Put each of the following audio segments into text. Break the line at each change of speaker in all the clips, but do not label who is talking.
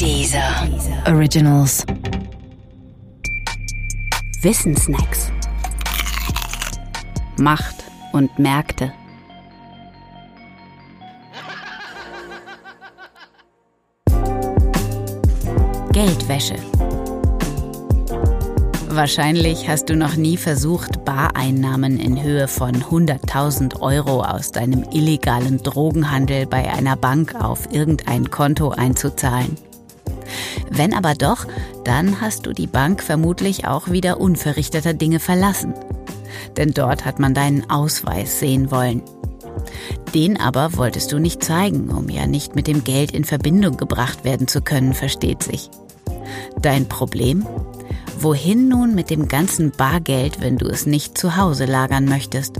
Dieser Originals.
Wissensnacks. Macht und Märkte. Geldwäsche. Wahrscheinlich hast du noch nie versucht, Bareinnahmen in Höhe von 100.000 Euro aus deinem illegalen Drogenhandel bei einer Bank auf irgendein Konto einzuzahlen. Wenn aber doch, dann hast du die Bank vermutlich auch wieder unverrichteter Dinge verlassen. Denn dort hat man deinen Ausweis sehen wollen. Den aber wolltest du nicht zeigen, um ja nicht mit dem Geld in Verbindung gebracht werden zu können, versteht sich. Dein Problem? Wohin nun mit dem ganzen Bargeld, wenn du es nicht zu Hause lagern möchtest?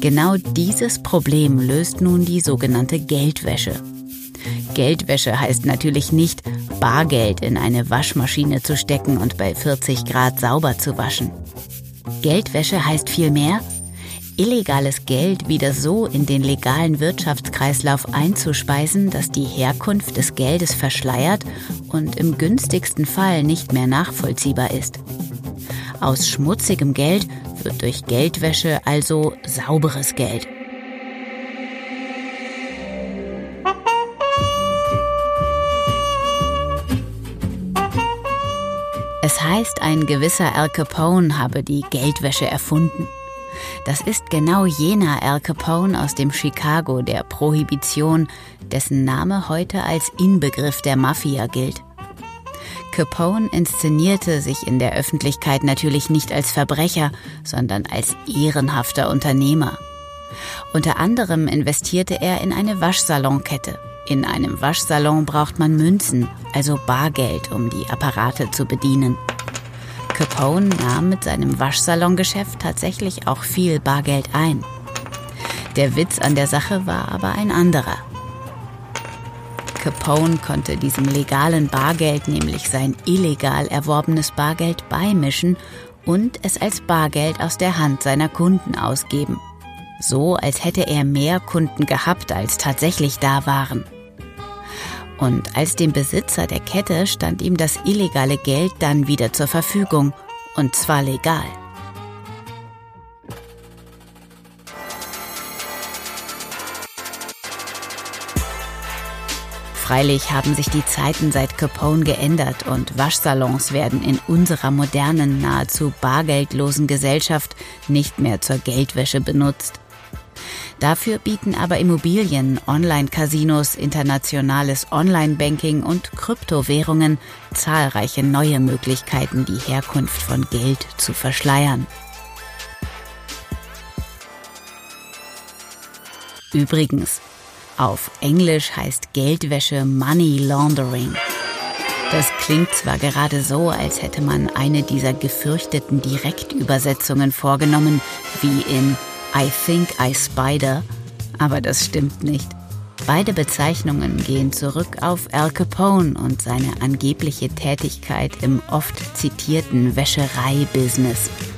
Genau dieses Problem löst nun die sogenannte Geldwäsche. Geldwäsche heißt natürlich nicht, Bargeld in eine Waschmaschine zu stecken und bei 40 Grad sauber zu waschen. Geldwäsche heißt vielmehr, illegales Geld wieder so in den legalen Wirtschaftskreislauf einzuspeisen, dass die Herkunft des Geldes verschleiert und im günstigsten Fall nicht mehr nachvollziehbar ist. Aus schmutzigem Geld wird durch Geldwäsche also sauberes Geld. Es heißt, ein gewisser Al Capone habe die Geldwäsche erfunden. Das ist genau jener Al Capone aus dem Chicago der Prohibition, dessen Name heute als Inbegriff der Mafia gilt. Capone inszenierte sich in der Öffentlichkeit natürlich nicht als Verbrecher, sondern als ehrenhafter Unternehmer. Unter anderem investierte er in eine Waschsalonkette. In einem Waschsalon braucht man Münzen, also Bargeld, um die Apparate zu bedienen. Capone nahm mit seinem Waschsalongeschäft tatsächlich auch viel Bargeld ein. Der Witz an der Sache war aber ein anderer. Capone konnte diesem legalen Bargeld nämlich sein illegal erworbenes Bargeld beimischen und es als Bargeld aus der Hand seiner Kunden ausgeben. So als hätte er mehr Kunden gehabt, als tatsächlich da waren. Und als dem Besitzer der Kette stand ihm das illegale Geld dann wieder zur Verfügung. Und zwar legal. Freilich haben sich die Zeiten seit Capone geändert und Waschsalons werden in unserer modernen, nahezu bargeldlosen Gesellschaft nicht mehr zur Geldwäsche benutzt. Dafür bieten aber Immobilien, Online-Casinos, internationales Online-Banking und Kryptowährungen zahlreiche neue Möglichkeiten, die Herkunft von Geld zu verschleiern. Übrigens, auf Englisch heißt Geldwäsche Money Laundering. Das klingt zwar gerade so, als hätte man eine dieser gefürchteten Direktübersetzungen vorgenommen, wie in I Think I Spider, aber das stimmt nicht. Beide Bezeichnungen gehen zurück auf Al Capone und seine angebliche Tätigkeit im oft zitierten Wäscherei-Business –